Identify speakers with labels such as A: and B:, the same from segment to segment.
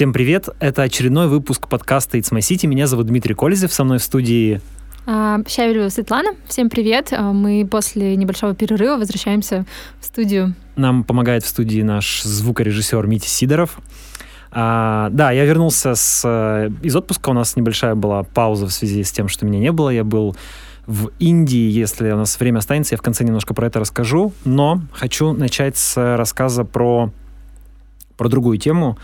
A: Всем привет! Это очередной выпуск подкаста It's My City. Меня зовут Дмитрий Колезев. Со мной в студии
B: а, Щавелева Светлана. Всем привет. А, мы после небольшого перерыва возвращаемся в студию.
A: Нам помогает в студии наш звукорежиссер Митя Сидоров. А, да, я вернулся с, э, из отпуска. У нас небольшая была пауза в связи с тем, что меня не было. Я был в Индии, если у нас время останется, я в конце немножко про это расскажу. Но хочу начать с рассказа про, про другую тему.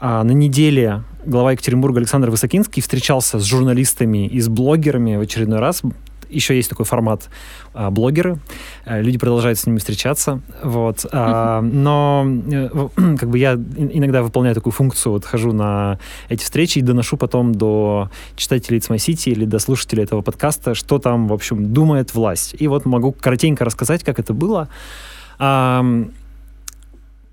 A: А, на неделе глава Екатеринбурга Александр Высокинский встречался с журналистами и с блогерами в очередной раз. Еще есть такой формат а, блогеры. А, люди продолжают с ними встречаться. Вот. А, но э, как бы я иногда выполняю такую функцию, вот хожу на эти встречи и доношу потом до читателей It's My City или до слушателей этого подкаста, что там, в общем, думает власть. И вот могу коротенько рассказать, как это было.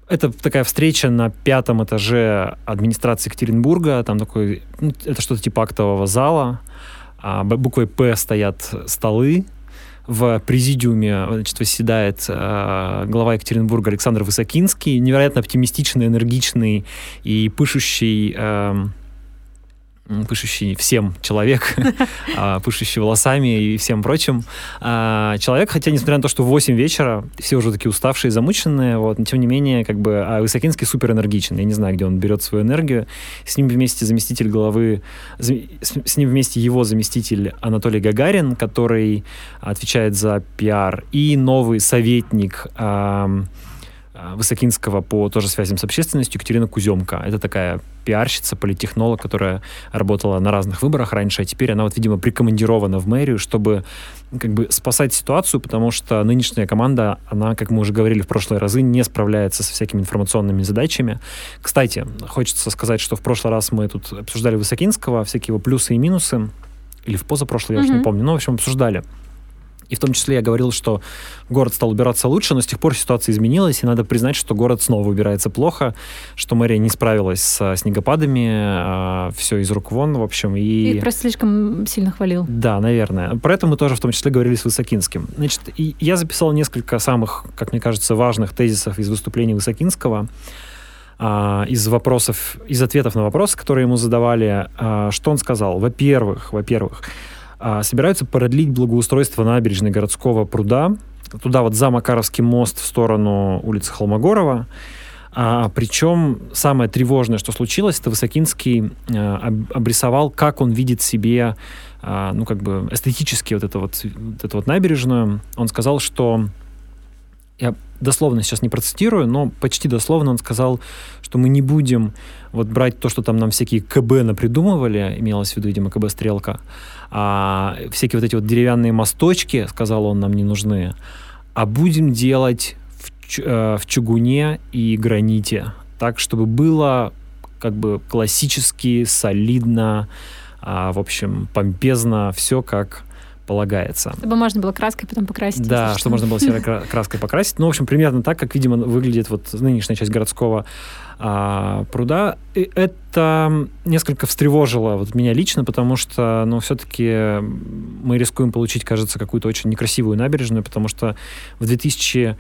A: Это такая встреча на пятом этаже администрации Екатеринбурга. Там такой, ну, это что-то типа актового зала. А, буквой «П» стоят столы. В президиуме значит, восседает э, глава Екатеринбурга Александр Высокинский, невероятно оптимистичный, энергичный и пышущий э, пышущий всем человек, а, пышущий волосами и всем прочим. А, человек, хотя, несмотря на то, что в 8 вечера, все уже такие уставшие, замученные, вот, но тем не менее, как бы, а Высокинский супер энергичен. Я не знаю, где он берет свою энергию. С ним вместе заместитель главы, с ним вместе его заместитель Анатолий Гагарин, который отвечает за пиар, и новый советник Э, Высокинского по тоже связям с общественностью Екатерина Куземка. Это такая пиарщица, политтехнолог, которая работала на разных выборах раньше, а теперь она вот, видимо, прикомандирована в мэрию, чтобы как бы спасать ситуацию, потому что нынешняя команда, она, как мы уже говорили в прошлые разы, не справляется со всякими информационными задачами. Кстати, хочется сказать, что в прошлый раз мы тут обсуждали Высокинского, всякие его плюсы и минусы, или в позапрошлый, я mm-hmm. уже не помню, но, в общем, обсуждали. И в том числе я говорил, что город стал убираться лучше, но с тех пор ситуация изменилась, и надо признать, что город снова убирается плохо, что мэрия не справилась с снегопадами, а, все из рук вон, в общем. И...
B: и просто слишком сильно хвалил.
A: Да, наверное. Про это мы тоже в том числе говорили с Высокинским. Значит, и я записал несколько самых, как мне кажется, важных тезисов из выступления Высокинского а, из вопросов, из ответов на вопросы, которые ему задавали. А, что он сказал? Во-первых, во-первых, а, собираются продлить благоустройство набережной городского пруда, туда вот за Макаровский мост в сторону улицы Холмогорова. А, причем самое тревожное, что случилось, это Высокинский а, обрисовал, как он видит себе, а, ну, как бы эстетически вот, это вот, вот эту вот набережную. Он сказал, что я дословно сейчас не процитирую, но почти дословно он сказал, что мы не будем вот брать то, что там нам всякие КБ напридумывали, имелось в виду, видимо, КБ «Стрелка», а всякие вот эти вот деревянные мосточки, сказал он, нам не нужны, а будем делать в, э, в чугуне и граните, так, чтобы было как бы классически, солидно, а, в общем, помпезно, все как полагается.
B: Чтобы можно было краской потом покрасить.
A: Да, чтобы можно было серой краской покрасить. Ну, в общем, примерно так, как, видимо, выглядит вот нынешняя часть городского а, пруда. И это несколько встревожило вот меня лично, потому что, ну, все-таки мы рискуем получить, кажется, какую-то очень некрасивую набережную, потому что в 2000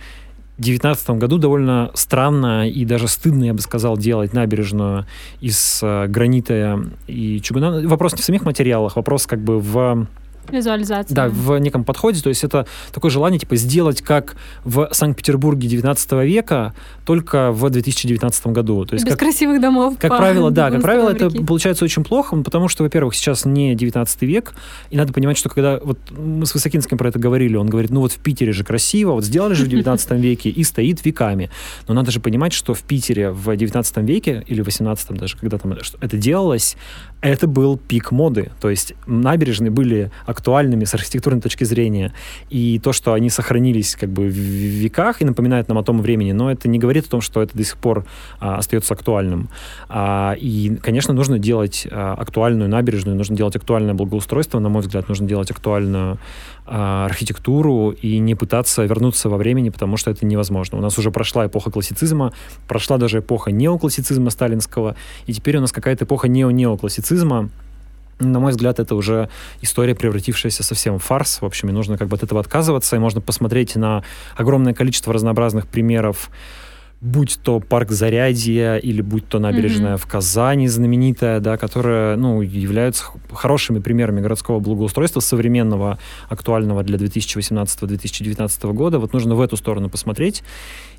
A: 2019 году довольно странно и даже стыдно, я бы сказал, делать набережную из э, гранита и чугуна. Вопрос не в самих материалах, вопрос как бы в
B: Визуализация.
A: Да, в неком подходе. То есть это такое желание, типа, сделать как в Санкт-Петербурге 19 века, только в 2019 году. То есть
B: Без
A: как,
B: красивых домов.
A: Как правило, да, как правило, это получается очень плохо, потому что, во-первых, сейчас не 19 век, и надо понимать, что когда, вот мы с Высокинским про это говорили, он говорит, ну вот в Питере же красиво, вот сделали же в 19 веке и стоит веками. Но надо же понимать, что в Питере в 19 веке или 18 даже, когда там это делалось, это был пик моды. То есть набережные были актуальными с архитектурной точки зрения. И то, что они сохранились как бы в веках и напоминают нам о том времени, но это не говорит о том, что это до сих пор а, остается актуальным. А, и, конечно, нужно делать а, актуальную набережную, нужно делать актуальное благоустройство, на мой взгляд, нужно делать актуальную а, архитектуру и не пытаться вернуться во времени, потому что это невозможно. У нас уже прошла эпоха классицизма, прошла даже эпоха неоклассицизма сталинского, и теперь у нас какая-то эпоха нео-неоклассицизма, на мой взгляд, это уже история, превратившаяся совсем в фарс. В общем, и нужно как бы от этого отказываться, и можно посмотреть на огромное количество разнообразных примеров будь то парк Зарядье или будь то набережная mm-hmm. в Казани знаменитая, да, которая, ну, являются хорошими примерами городского благоустройства современного, актуального для 2018-2019 года. Вот нужно в эту сторону посмотреть.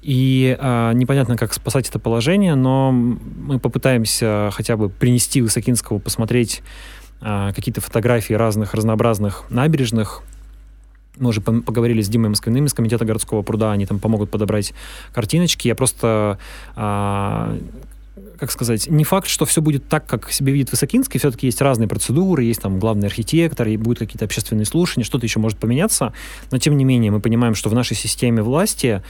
A: И а, непонятно, как спасать это положение, но мы попытаемся хотя бы принести Высокинского посмотреть какие-то фотографии разных разнообразных набережных, мы уже поговорили с Димой Москвиным из Комитета городского пруда, они там помогут подобрать картиночки. Я просто а, как сказать, не факт, что все будет так, как себе видит Высокинский, все-таки есть разные процедуры, есть там главный архитектор, и будут какие-то общественные слушания, что-то еще может поменяться, но тем не менее мы понимаем, что в нашей системе власти а,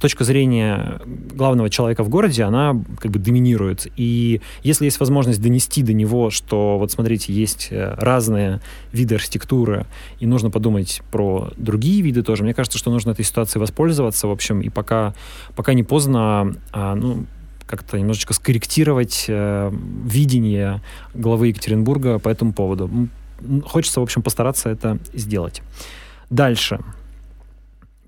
A: точка зрения главного человека в городе, она как бы доминирует. И если есть возможность донести до него, что вот смотрите, есть э, разные виды архитектуры, и нужно подумать про другие виды тоже, мне кажется, что нужно этой ситуацией воспользоваться, в общем, и пока, пока не поздно, а, ну, как-то немножечко скорректировать э, видение главы Екатеринбурга по этому поводу. Хочется, в общем, постараться это сделать. Дальше.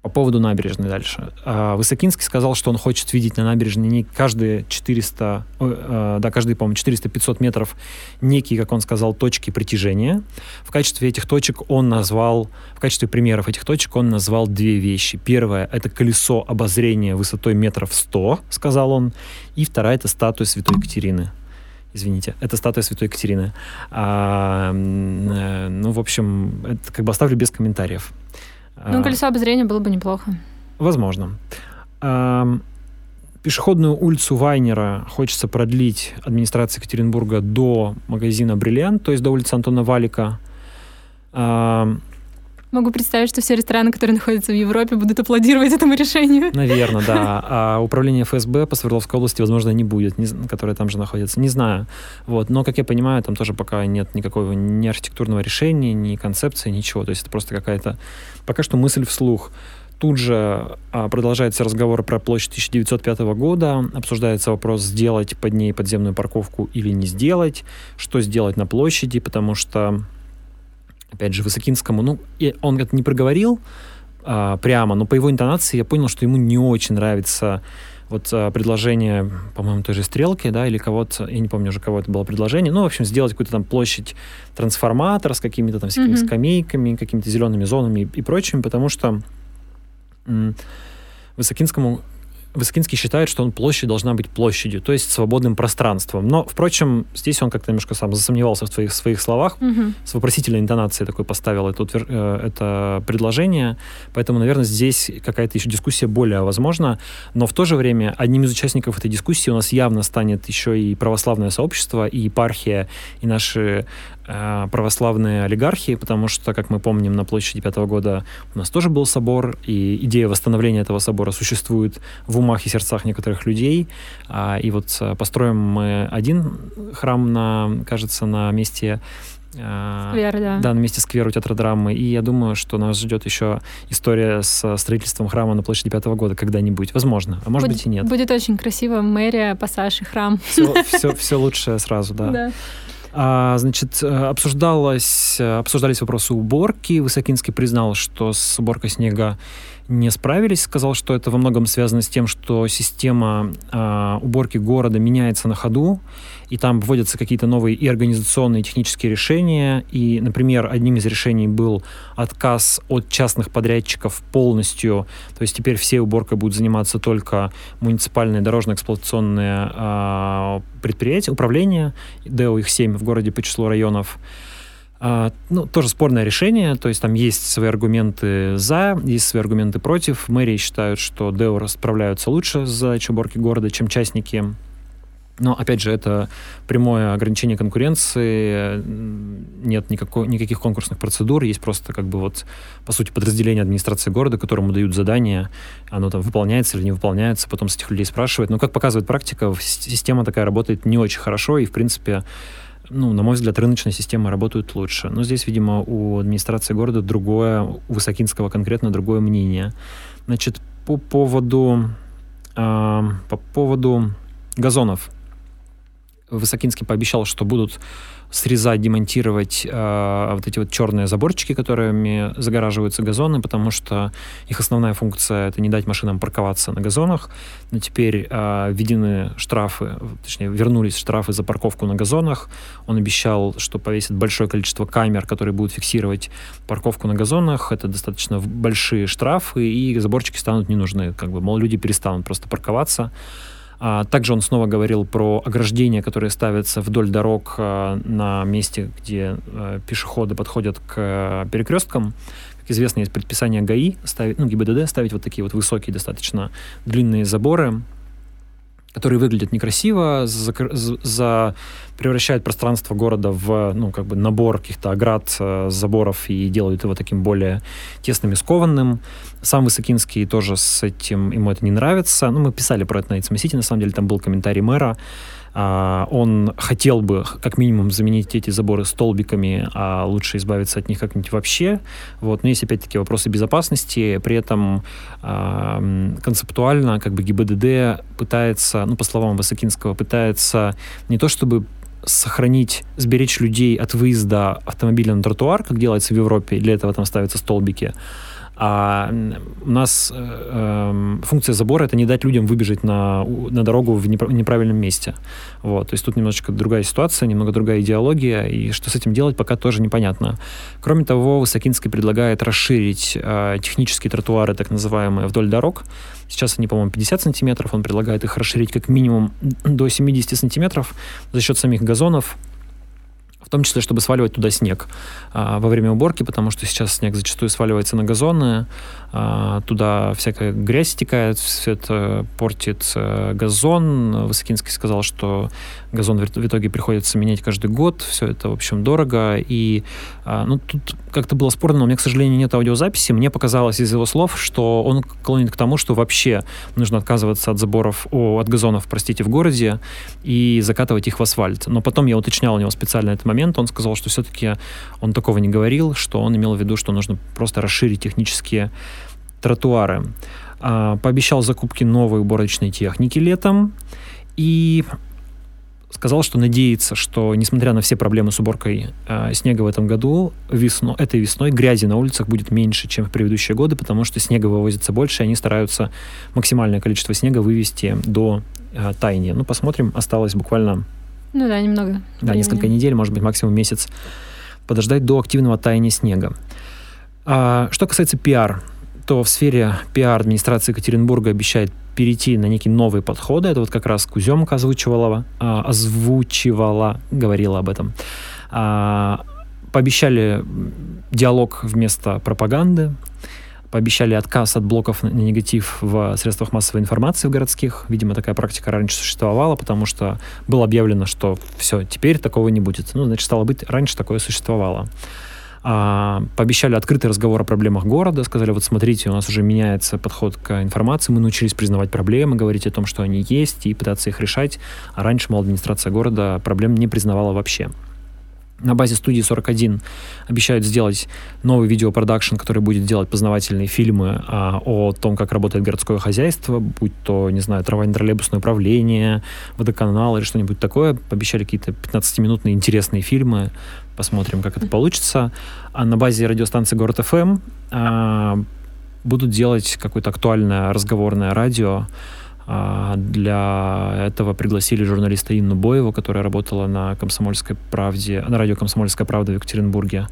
A: По поводу набережной дальше. А, Высокинский сказал, что он хочет видеть на набережной не каждые 400, э, да, каждые, по-моему, 400-500 метров некие, как он сказал, точки притяжения. В качестве этих точек он назвал, в качестве примеров этих точек он назвал две вещи. Первое — это колесо обозрения высотой метров 100, сказал он. И вторая — это статуя Святой Екатерины извините, это статуя Святой Екатерины. А, э, ну, в общем, это как бы оставлю без комментариев.
B: Ну, а. колесо обозрения было бы неплохо.
A: Возможно. Пешеходную улицу Вайнера хочется продлить администрация Екатеринбурга до магазина «Бриллиант», то есть до улицы Антона Валика.
B: Могу представить, что все рестораны, которые находятся в Европе, будут аплодировать этому решению.
A: Наверное, да. А управление ФСБ по Свердловской области, возможно, не будет, не, которое там же находится. Не знаю. Вот. Но, как я понимаю, там тоже пока нет никакого ни архитектурного решения, ни концепции, ничего. То есть это просто какая-то пока что мысль вслух. Тут же а, продолжается разговор про площадь 1905 года, обсуждается вопрос, сделать под ней подземную парковку или не сделать, что сделать на площади, потому что опять же, Высокинскому, ну, и он это не проговорил а, прямо, но по его интонации я понял, что ему не очень нравится вот а, предложение, по-моему, той же стрелки, да, или кого-то, я не помню уже, кого это было предложение, ну, в общем, сделать какую-то там площадь трансформатора с какими-то там всякими mm-hmm. скамейками, какими-то зелеными зонами и, и прочим, потому что м- Высокинскому Высокинский считает, что он площадь должна быть площадью, то есть свободным пространством. Но, впрочем, здесь он как-то немножко сам засомневался в своих, своих словах, угу. с вопросительной интонацией такой поставил это, э, это предложение. Поэтому, наверное, здесь какая-то еще дискуссия более возможна. Но в то же время одним из участников этой дискуссии у нас явно станет еще и православное сообщество, и епархия, и наши православные олигархи, потому что, как мы помним, на площади пятого года у нас тоже был собор, и идея восстановления этого собора существует в умах и сердцах некоторых людей. А, и вот э, построим мы один храм, на, кажется, на месте
B: э, Сквер, да.
A: Да, на месте сквера у театродрамы. И я думаю, что нас ждет еще история с строительством храма на площади пятого года когда-нибудь. Возможно, а может будет, быть и нет.
B: Будет очень красиво. Мэрия, пассаж и храм.
A: Все, все, все лучшее сразу, да. Да. А, значит, э, обсуждалось, э, обсуждались вопросы уборки. Высокинский признал, что с уборкой снега не справились. Сказал, что это во многом связано с тем, что система э, уборки города меняется на ходу, и там вводятся какие-то новые и организационные, и технические решения. И, например, одним из решений был отказ от частных подрядчиков полностью. То есть теперь все уборкой будут заниматься только муниципальные дорожно-эксплуатационные э, предприятия, управления. ДЭО их 7 в городе по числу районов. А, ну, тоже спорное решение, то есть там есть свои аргументы за, есть свои аргументы против. Мэрии считают, что ДЭО справляются лучше с задачей уборки города, чем частники. Но, опять же, это прямое ограничение конкуренции, нет никакой, никаких конкурсных процедур, есть просто, как бы, вот, по сути, подразделение администрации города, которому дают задание, оно там выполняется или не выполняется, потом с этих людей спрашивают. Но, как показывает практика, система такая работает не очень хорошо, и, в принципе, ну, на мой взгляд, рыночная система работает лучше. Но здесь, видимо, у администрации города другое, у Высокинского конкретно другое мнение. Значит, по поводу, э, по поводу газонов. Высокинский пообещал, что будут срезать, демонтировать э, вот эти вот черные заборчики, которыми загораживаются газоны, потому что их основная функция это не дать машинам парковаться на газонах. Но теперь э, введены штрафы, точнее вернулись штрафы за парковку на газонах. Он обещал, что повесит большое количество камер, которые будут фиксировать парковку на газонах. Это достаточно большие штрафы, и заборчики станут не нужны. Как бы, мол, люди перестанут просто парковаться. А, также он снова говорил про ограждения, которые ставятся вдоль дорог а, на месте, где а, пешеходы подходят к перекресткам. Как известно, есть предписание ГАИ, ставить, ну, ГИБДД ставить вот такие вот высокие, достаточно длинные заборы, которые выглядят некрасиво, за, за, превращают пространство города в ну, как бы набор каких-то оград, э, заборов и делают его таким более тесным и скованным. Сам Высокинский тоже с этим, ему это не нравится. Ну, мы писали про это на It's на самом деле, там был комментарий мэра, он хотел бы как минимум заменить эти заборы столбиками, а лучше избавиться от них как-нибудь вообще. Вот. Но есть опять-таки вопросы безопасности. При этом а, концептуально как бы ГИБДД пытается, ну, по словам Высокинского, пытается не то чтобы сохранить, сберечь людей от выезда автомобиля на тротуар, как делается в Европе, для этого там ставятся столбики, а у нас э, эм, функция забора это не дать людям выбежать на, на дорогу в неправильном месте. Вот. То есть тут немножечко другая ситуация, немного другая идеология, и что с этим делать, пока тоже непонятно. Кроме того, Высокинский предлагает расширить э, технические тротуары, так называемые, вдоль дорог. Сейчас они, по-моему, 50 сантиметров. Он предлагает их расширить как минимум до 70 сантиметров за счет самих газонов в том числе, чтобы сваливать туда снег а, во время уборки, потому что сейчас снег зачастую сваливается на газоны, туда всякая грязь стекает, все это портит а, газон. Высокинский сказал, что газон в итоге приходится менять каждый год, все это, в общем, дорого, и а, ну, тут как-то было спорно, но у меня, к сожалению, нет аудиозаписи, мне показалось из его слов, что он клонит к тому, что вообще нужно отказываться от заборов, о, от газонов, простите, в городе и закатывать их в асфальт. Но потом я уточнял у него специально этот момент, он сказал, что все-таки он такого не говорил, что он имел в виду, что нужно просто расширить технические тротуары. А, пообещал закупки новой уборочной техники летом и сказал, что надеется, что, несмотря на все проблемы с уборкой э, снега в этом году, весно, этой весной грязи на улицах будет меньше, чем в предыдущие годы, потому что снега вывозится больше, и они стараются максимальное количество снега вывести до э, таяния. Ну, посмотрим, осталось буквально...
B: Ну да, немного.
A: Да, времени. несколько недель, может быть, максимум месяц подождать до активного таяния снега. А, что касается пиар, то в сфере пиар администрации Екатеринбурга обещает перейти на некие новые подходы. Это вот как раз Куземка озвучивала, а, озвучивала, говорила об этом. А, пообещали диалог вместо пропаганды, пообещали отказ от блоков на негатив в средствах массовой информации в городских. Видимо, такая практика раньше существовала, потому что было объявлено, что все, теперь такого не будет. Ну, значит, стало быть, раньше такое существовало. А, пообещали открытый разговор о проблемах города, сказали, вот смотрите, у нас уже меняется подход к информации, мы научились признавать проблемы, говорить о том, что они есть, и пытаться их решать, а раньше, мол, администрация города проблем не признавала вообще. На базе студии 41 обещают сделать новый видеопродакшн, который будет делать познавательные фильмы а, о том, как работает городское хозяйство, будь то, не знаю, троллейбусное управление, водоканал или что-нибудь такое. Обещали какие-то 15-минутные интересные фильмы. Посмотрим, как это получится. А на базе радиостанции Город ФМ а, будут делать какое-то актуальное разговорное радио, для этого пригласили журналиста Инну Боеву, которая работала на «Комсомольской правде», на радио «Комсомольская правда» в Екатеринбурге.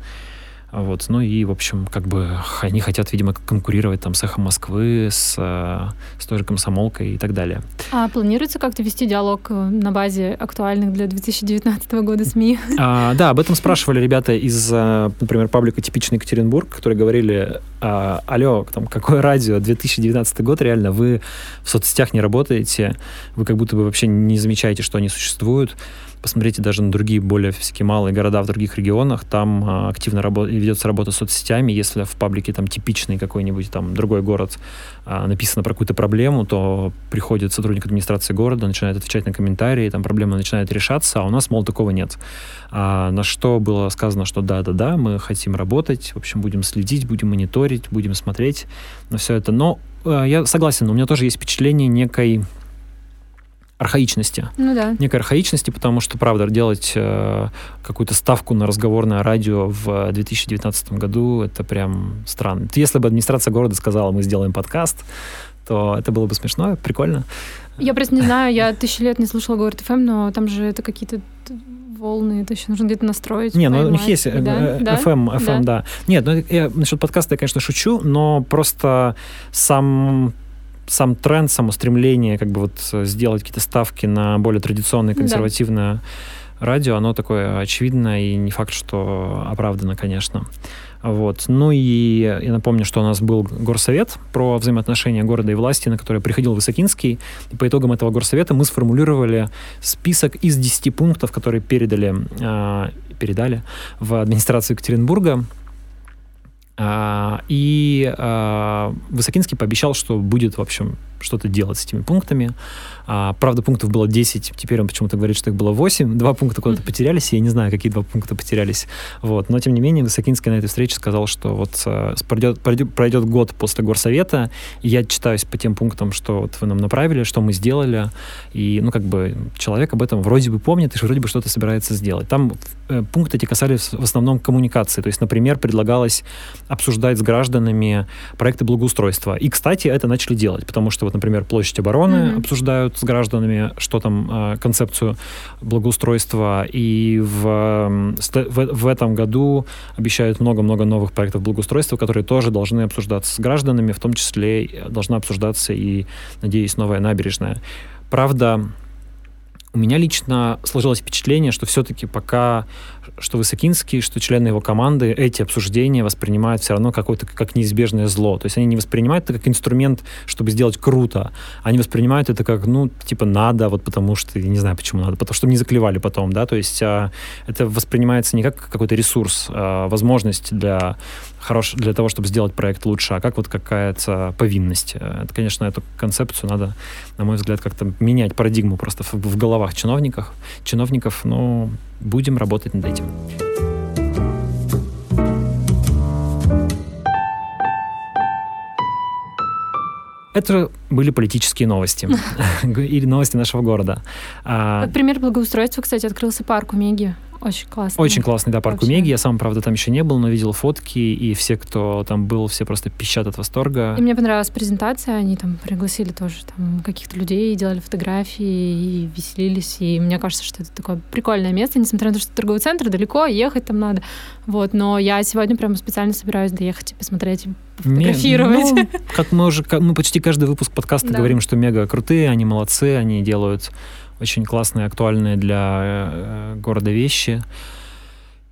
A: Вот, ну и, в общем, как бы они хотят, видимо, конкурировать там с «Эхом Москвы», с, э, с той же «Комсомолкой» и так далее.
B: А планируется как-то вести диалог э, на базе актуальных для 2019 года СМИ?
A: А, да, об этом спрашивали ребята из, э, например, паблика «Типичный Екатеринбург», которые говорили, а, алло, там, какое радио, 2019 год, реально, вы в соцсетях не работаете, вы как будто бы вообще не замечаете, что они существуют, посмотрите даже на другие более всякие малые города в других регионах, там а, активно работа, ведется работа с соцсетями, если в паблике там типичный какой-нибудь там другой город а, написано про какую-то проблему, то приходит сотрудник администрации города, начинает отвечать на комментарии, там проблема начинает решаться, а у нас, мол, такого нет. А, на что было сказано, что да-да-да, мы хотим работать, в общем, будем следить, будем мониторить, будем смотреть на все это. Но а, я согласен, у меня тоже есть впечатление некой архаичности.
B: Ну да.
A: Некой архаичности, потому что, правда, делать э, какую-то ставку на разговорное радио в 2019 году, это прям странно. Если бы администрация города сказала, мы сделаем подкаст, то это было бы смешно, прикольно.
B: Я просто не знаю, я тысячи лет не слушала Говорит ФМ, но там же это какие-то волны, это еще нужно где-то настроить.
A: Не, ну у них есть э, да? FM, FM, да. да. Нет, ну я насчет подкаста я, конечно, шучу, но просто сам сам тренд, само стремление как бы вот сделать какие-то ставки на более традиционное, консервативное да. радио, оно такое очевидное и не факт, что оправдано, конечно. Вот. Ну и я напомню, что у нас был горсовет про взаимоотношения города и власти, на который приходил Высокинский. И по итогам этого горсовета мы сформулировали список из 10 пунктов, которые передали, э, передали в администрацию Екатеринбурга и а, Высокинский пообещал, что будет, в общем, что-то делать с этими пунктами. А, правда, пунктов было 10, теперь он почему-то говорит, что их было 8. Два пункта куда-то потерялись, я не знаю, какие два пункта потерялись. Вот. Но, тем не менее, Высокинский на этой встрече сказал, что вот пройдет, пройдет, пройдет год после горсовета, и я читаюсь по тем пунктам, что вот вы нам направили, что мы сделали, и, ну, как бы, человек об этом вроде бы помнит и вроде бы что-то собирается сделать. Там э, пункты эти касались в основном коммуникации. То есть, например, предлагалось обсуждать с гражданами проекты благоустройства. И, кстати, это начали делать, потому что вот, например, площадь обороны mm-hmm. обсуждают с гражданами, что там, э, концепцию благоустройства. И в, в, в этом году обещают много-много новых проектов благоустройства, которые тоже должны обсуждаться с гражданами, в том числе должна обсуждаться и, надеюсь, новая набережная. Правда, у меня лично сложилось впечатление, что все-таки пока что Высокинский, что члены его команды эти обсуждения воспринимают все равно какое-то как неизбежное зло. То есть они не воспринимают это как инструмент, чтобы сделать круто. Они воспринимают это как, ну, типа, надо, вот потому что, я не знаю, почему надо, потому что не заклевали потом, да, то есть а, это воспринимается не как какой-то ресурс, а возможность для хорош для того, чтобы сделать проект лучше, а как вот какая-то повинность. Это, конечно, эту концепцию надо, на мой взгляд, как-то менять парадигму просто в, в головах чиновников, чиновников, но будем работать над этим. Это были политические новости или новости нашего города.
B: Как пример благоустройства, кстати, открылся парк у Меги. Очень классный.
A: Очень классный, да, парк Умеги. Я сам, правда, там еще не был, но видел фотки, и все, кто там был, все просто пищат от восторга.
B: И мне понравилась презентация, они там пригласили тоже там каких-то людей, делали фотографии и веселились, и мне кажется, что это такое прикольное место, несмотря на то, что торговый центр далеко, ехать там надо, вот, но я сегодня прямо специально собираюсь доехать и посмотреть, фотографировать.
A: Не, ну, как мы уже, мы почти каждый выпуск подкаста да. говорим, что мега крутые, они молодцы, они делают очень классные, актуальные для э, города вещи.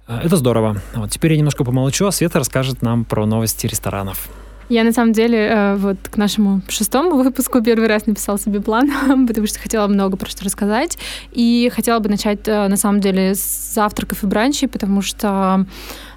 A: Э, это здорово. Вот теперь я немножко помолчу, а Света расскажет нам про новости ресторанов.
B: Я на самом деле э, вот к нашему шестому выпуску первый раз написала себе план, потому что хотела много про что рассказать. И хотела бы начать на самом деле с завтраков и бранчей, потому что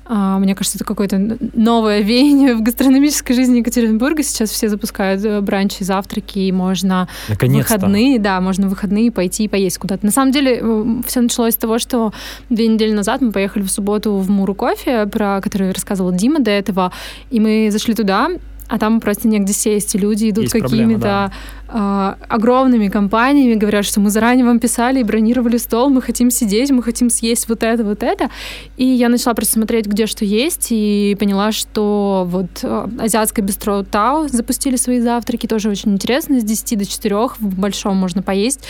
B: мне кажется, это какое-то новое веяние в гастрономической жизни Екатеринбурга. Сейчас все запускают э, бранчи, завтраки, и можно в выходные, да, можно выходные пойти и поесть куда-то. На самом деле, все началось с того, что две недели назад мы поехали в субботу в Муру кофе, про который рассказывал Дима до этого, и мы зашли туда, а там просто негде сесть, и люди идут какими-то да. э, огромными компаниями, говорят, что мы заранее вам писали и бронировали стол, мы хотим сидеть, мы хотим съесть вот это, вот это. И я начала просто смотреть, где что есть, и поняла, что вот э, азиатское бистро Тау запустили свои завтраки, тоже очень интересно, с 10 до 4 в большом можно поесть.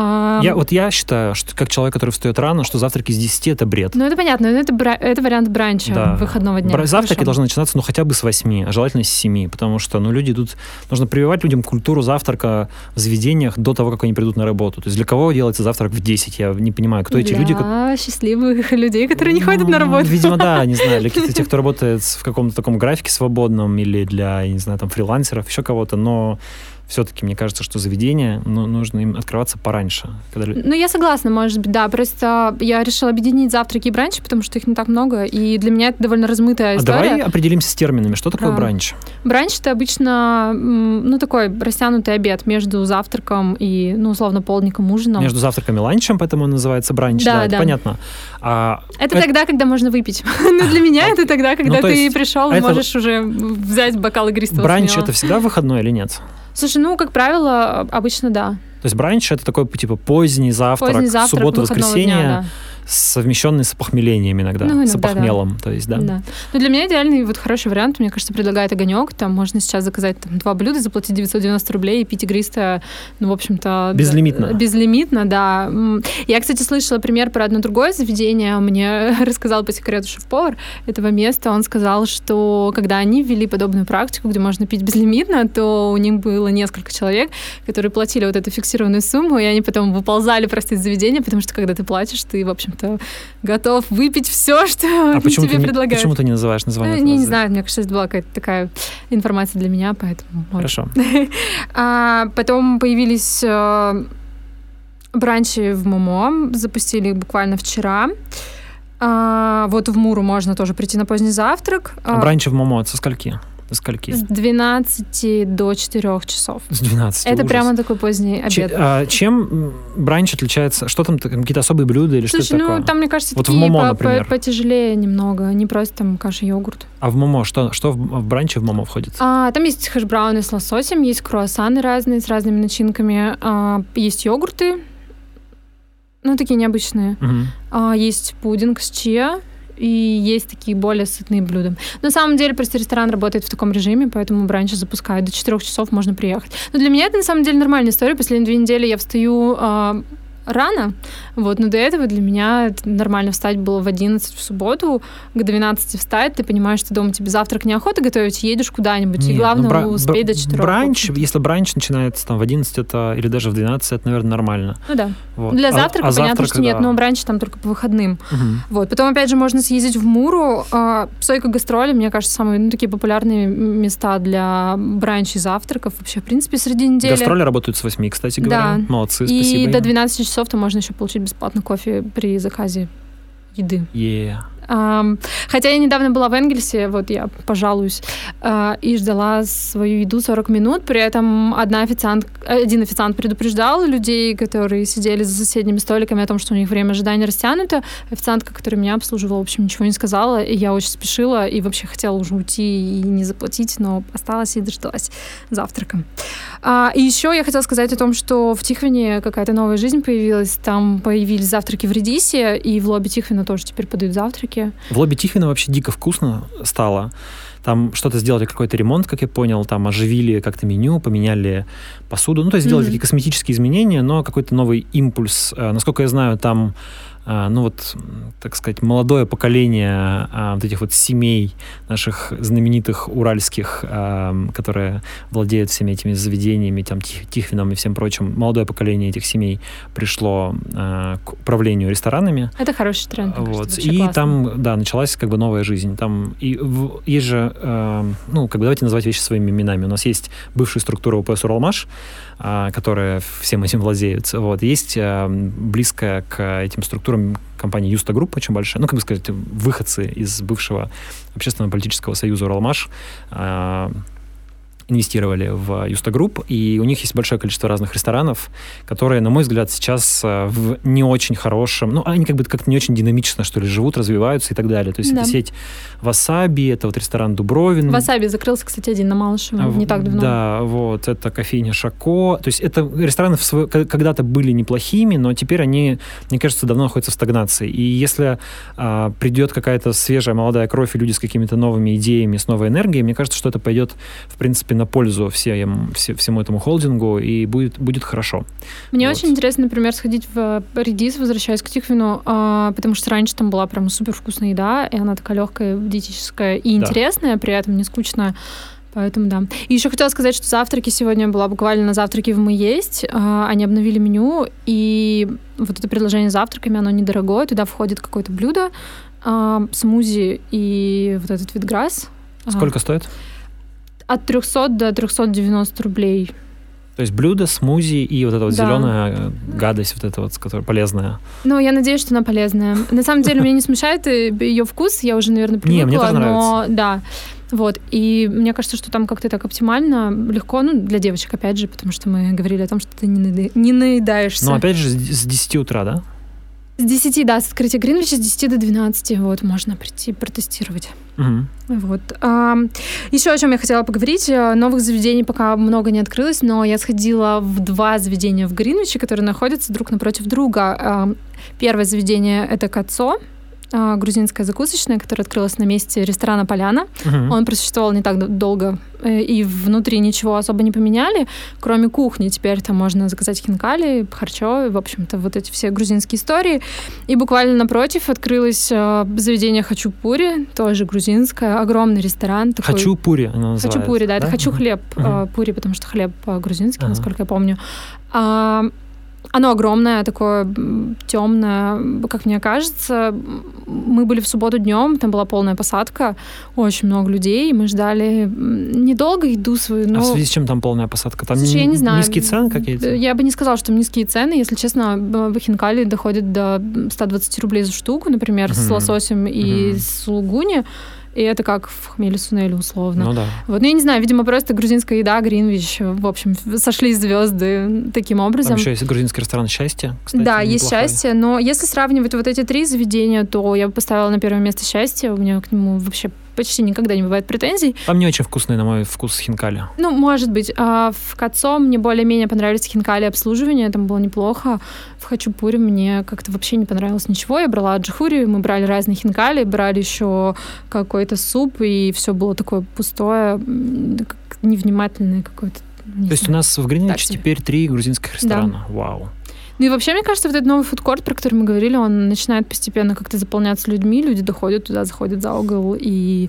A: А... Я, вот я считаю, что как человек, который встает рано, что завтраки с 10 это бред.
B: Ну, это понятно, но это, бра... это вариант бранча да. выходного дня. Бра...
A: Завтраки Хорошо. должны начинаться, ну, хотя бы с 8, а желательно с 7, потому что, ну, люди идут... Нужно прививать людям культуру завтрака в заведениях до того, как они придут на работу. То есть для кого делается завтрак в 10? Я не понимаю, кто
B: для
A: эти люди?
B: Как... счастливых людей, которые не ну, ходят на работу.
A: Видимо, да, не знаю, для тех, кто работает в каком-то таком графике свободном или для, я не знаю, там, фрилансеров, еще кого-то, но все-таки мне кажется, что заведение, ну, нужно им открываться пораньше.
B: Когда... Ну, я согласна, может быть, да. Просто я решила объединить завтраки и бранчи, потому что их не так много, и для меня это довольно размытая а история.
A: давай определимся с терминами. Что такое да. бранч?
B: Бранч — это обычно, ну, такой растянутый обед между завтраком и, ну, условно, полдником, ужином.
A: Между завтраком и ланчем, поэтому он называется бранч. Да, да, да. понятно.
B: А, это, это тогда, когда можно выпить. Но для меня это тогда, когда ну, ты пришел и можешь уже взять бокал игристого
A: Бранч — это всегда выходной или нет?
B: Слушай, ну, как правило, обычно да.
A: То есть бранч это такой типа поздний завтрак,
B: Поздний завтрак
A: суббота, воскресенье,
B: дня, да.
A: Совмещенный с похмелением иногда,
B: Ну,
A: с
B: иногда, да.
A: опохмелом. То есть, да.
B: Да. Ну, для меня идеальный вот хороший вариант, мне кажется, предлагает огонек. Там можно сейчас заказать там, два блюда, заплатить 990 рублей и пить игристое, ну, в общем-то... да,
A: Безлимитно.
B: безлимитно, да. Я, кстати, слышала пример про одно другое заведение. Мне рассказал по секрету шеф-повар этого места. Он сказал, что когда они ввели подобную практику, где можно пить безлимитно, то у них было несколько человек, которые платили вот эту фиксированную сумму, и они потом выползали просто из заведения, потому что когда ты платишь, ты, в общем-то, готов выпить все, что
A: А почему
B: тебе
A: ты, не,
B: предлагают.
A: почему ты не называешь название?
B: Э, Не, не знаю, мне кажется, это была какая-то такая информация для меня, поэтому...
A: Хорошо.
B: А, потом появились э, бранчи в Момо, запустили их буквально вчера. А, вот в Муру можно тоже прийти на поздний завтрак.
A: А бранчи в Момо со скольки? До скольки?
B: С 12 до 4 часов.
A: С 12.
B: Это
A: ужас.
B: прямо такой поздний
A: Че-
B: обед.
A: а, чем бранч отличается? Что там, какие-то особые блюда или что
B: Слушай,
A: это
B: ну
A: такое?
B: там, мне кажется,
A: Вот в
B: такие
A: Момо,
B: по-
A: например.
B: по- потяжелее немного, не просто там каша йогурт.
A: А в Момо что, что в, в бранче в Момо входит?
B: А, там есть хэшбрауны с лососем, есть круассаны разные с разными начинками, а, есть йогурты, ну, такие необычные.
A: Мгм.
B: А, есть пудинг с чиа, и есть такие более сытные блюда. На самом деле, просто ресторан работает в таком режиме, поэтому бранчи запускают. До 4 часов можно приехать. Но для меня это, на самом деле, нормальная история. Последние две недели я встаю а, рано, вот, но до этого для меня нормально встать было в 11 в субботу, к 12 встать, ты понимаешь, что дома тебе завтрак неохота готовить, едешь куда-нибудь, и
A: Нет,
B: главное
A: ну, бра-
B: успеть
A: бра-
B: до 4.
A: Бранч, если бранч начинается там в 11 это, или даже в 12, это, наверное, нормально.
B: Ну да.
A: Вот.
B: Для
A: А-
B: завтрака
A: а
B: понятно,
A: завтрак,
B: что нет,
A: да.
B: но бранч там только по выходным.
A: Мгм.
B: Вот. Потом, опять же, можно съездить в Муру. А, Сойка гастроли, мне кажется, самые ну, такие популярные места для бранчей завтраков. Вообще, в принципе, среди недели.
A: Гастроли работают с 8, кстати говоря.
B: Да.
A: Молодцы,
B: И
A: спасибо.
B: до
A: им.
B: 12 часов там можно еще получить бесплатно кофе при заказе еды.
A: Yeah.
B: Хотя я недавно была в Энгельсе, вот я пожалуюсь, а, и ждала свою еду 40 минут. При этом одна официант, один официант предупреждал людей, которые сидели за соседними столиками о том, что у них время ожидания растянуто. Официантка, которая меня обслуживала, в общем, ничего не сказала, и я очень спешила, и вообще хотела уже уйти и не заплатить, но осталась и дождалась завтрака. А, и еще я хотела сказать о том, что в Тихвине какая-то новая жизнь появилась. Там появились завтраки в Редисе, и в лобби Тихвина тоже теперь подают завтраки.
A: В лобби Тихвина вообще дико вкусно стало. Там что-то сделали, какой-то ремонт, как я понял, там оживили как-то меню, поменяли посуду. Ну, то есть сделали
B: Мгм.
A: такие косметические изменения, но какой-то новый импульс. Э, Насколько я знаю, там, э, ну вот, так сказать, молодое поколение э, вот этих вот семей наших знаменитых уральских, которые владеют всеми этими заведениями, там, Тих- Тихвином и всем прочим, молодое поколение этих семей пришло к управлению ресторанами.
B: Это хороший тренд.
A: Вот.
B: кажется,
A: И
B: классно.
A: там, да, началась как бы новая жизнь. Там и в- есть же, э, ну, как бы давайте называть вещи своими именами. У нас есть бывшая структура УПС «Уралмаш», а, которая всем этим владеет. Вот. Есть э, близкая к этим структурам компания Юста Групп, очень большая. Ну, как бы сказать, выходцы из бывшего общественно-политического союза «Уралмаш», а, инвестировали в Юста Групп, и у них есть большое количество разных ресторанов, которые, на мой взгляд, сейчас э, в не очень хорошем, ну, они как бы как-то не очень динамично, что ли, живут, развиваются и так далее. То есть
B: Да.
A: это сеть Васаби, это вот ресторан Дубровин.
B: Васаби закрылся, кстати, один на Малышево
A: А,
B: не так давно.
A: Да, вот, это кофейня Шако. То есть это рестораны сво- когда-то были неплохими, но теперь они, мне кажется, давно находятся в стагнации. И если а, придет какая-то свежая молодая кровь и люди с какими-то новыми идеями, с новой энергией, мне кажется, что это пойдет, в принципе, на пользу всем, все- всему этому холдингу и будет, будет хорошо.
B: Мне
A: Вот.
B: очень интересно, например, сходить в Редис, возвращаясь к Тихвину, а, потому что раньше там была прям супер вкусная еда, и она такая легкая, диетическая и
A: Да.
B: интересная, при этом не скучная. Поэтому да. И еще хотела сказать, что завтраки сегодня была буквально на завтраке в Мы есть. А, Они обновили меню, и вот это предложение с завтраками, оно недорогое. Туда входит какое-то блюдо, а, смузи и вот этот витграсс. А,
A: Сколько стоит?
B: От 300 до 390 рублей.
A: То есть блюдо, смузи и вот эта вот
B: Да.
A: зеленая гадость, вот эта вот, которая полезная.
B: Ну, я надеюсь, что она полезная. На самом деле, меня не смущает ее вкус, я уже, наверное, привыкла.
A: Не, мне тоже
B: но да. Вот, и мне кажется, что там как-то так оптимально, легко, ну, для девочек, опять же, потому что мы говорили о том, что ты не, наеда- не наедаешься.
A: Но опять же, с 10 утра, да?
B: С 10, да, с открытия Гринвича с 10 до 12, вот, можно прийти протестировать.
A: Мгм.
B: Вот. А, еще о чем я хотела поговорить. Э, Новых заведений пока много не открылось, но я сходила в два заведения в Гринвиче, которые находятся друг напротив друга. А, Первое заведение — это Кацо, грузинская закусочная, которая открылась на месте ресторана «Поляна».
A: Мгм.
B: Он просуществовал не так долго, э, и внутри ничего особо не поменяли, кроме кухни. Теперь там можно заказать хинкали, харчо, в общем-то, вот эти все грузинские истории. И буквально напротив открылось э, заведение Хачупури, тоже грузинское, огромный ресторан. такой-
A: Хочу пури, она называется.
B: Хачапури, да, это хочу хлеб э, пури, потому что хлеб по-грузински,
A: Ага.
B: насколько я помню. А, оно огромное, такое темное, как мне кажется. Мы были в субботу днем, там была полная посадка, очень много людей, мы ждали недолго еду свою,
A: А
B: но...
A: в связи с чем там полная посадка? Там
B: Слушай, я не знаю.
A: низкие цены какие-то?
B: Я бы не сказала, что там низкие цены. Если честно, б- хинкали доходят до 120 рублей за штуку, например, с
A: Мгм.
B: лососем и
A: Мгм.
B: с сулугуни. И это как в хмеле сунеле условно.
A: Ну да.
B: Вот, ну, я не знаю, видимо, просто грузинская еда, Гринвич, в общем, сошли звезды таким образом.
A: Там еще есть грузинский ресторан «Счастье», кстати,
B: да, есть
A: неплохой.
B: счастье, но если сравнивать вот эти три заведения, то я бы поставила на первое место счастье. У меня к нему вообще почти никогда не бывает претензий.
A: Там не очень вкусные, на мой вкус, хинкали.
B: Ну, может быть. А в Кацо мне более-менее понравились хинкали обслуживание, там было неплохо. В Хачапуре мне как-то вообще не понравилось ничего. Я брала джихури, мы брали разные хинкали, брали еще какой-то суп, и все было такое пустое, невнимательное какое-то.
A: То есть у нас в Гринвиче теперь три грузинских ресторана. Вау.
B: Ну и вообще, мне кажется, вот этот новый фудкорт, про который мы говорили, он начинает постепенно как-то заполняться людьми, люди доходят туда, заходят за угол и